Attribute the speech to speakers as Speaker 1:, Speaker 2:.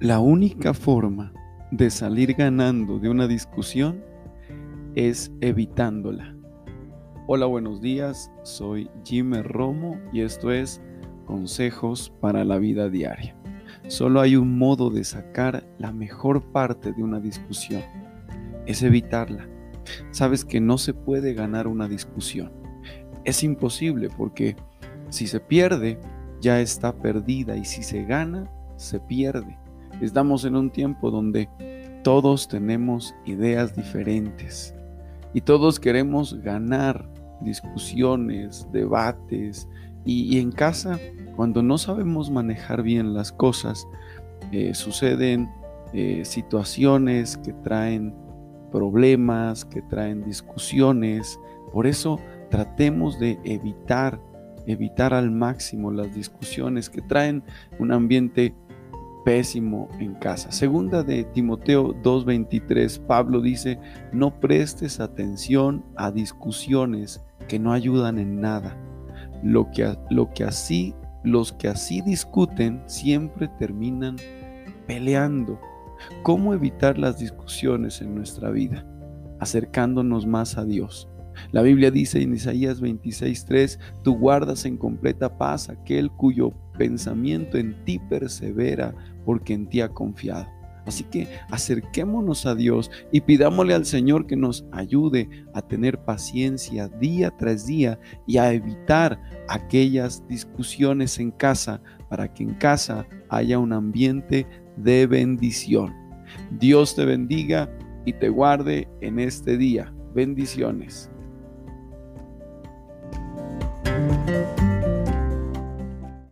Speaker 1: La única forma de salir ganando de una discusión es evitándola. Hola, buenos días, soy Jimmy Romo y esto es Consejos para la Vida Diaria. Solo hay un modo de sacar la mejor parte de una discusión, es evitarla. Sabes que no se puede ganar una discusión. Es imposible porque si se pierde, ya está perdida y si se gana, se pierde. Estamos en un tiempo donde todos tenemos ideas diferentes y todos queremos ganar discusiones, debates y, en casa cuando no sabemos manejar bien las cosas eh, suceden eh, situaciones que traen problemas, que traen discusiones. Por eso tratemos de evitar, evitar al máximo las discusiones que traen un ambiente pésimo en casa. Segunda de Timoteo 2:23, Pablo dice, no prestes atención a discusiones que no ayudan en nada. Lo que, lo que así, los que así discuten siempre terminan peleando. ¿Cómo evitar las discusiones en nuestra vida? Acercándonos más a Dios. La Biblia dice en Isaías 26:3, tú guardas en completa paz aquel cuyo pensamiento en ti persevera porque en ti ha confiado. Así que acerquémonos a Dios y pidámosle al Señor que nos ayude a tener paciencia día tras día y a evitar aquellas discusiones en casa para que en casa haya un ambiente de bendición. Dios te bendiga y te guarde en este día. Bendiciones.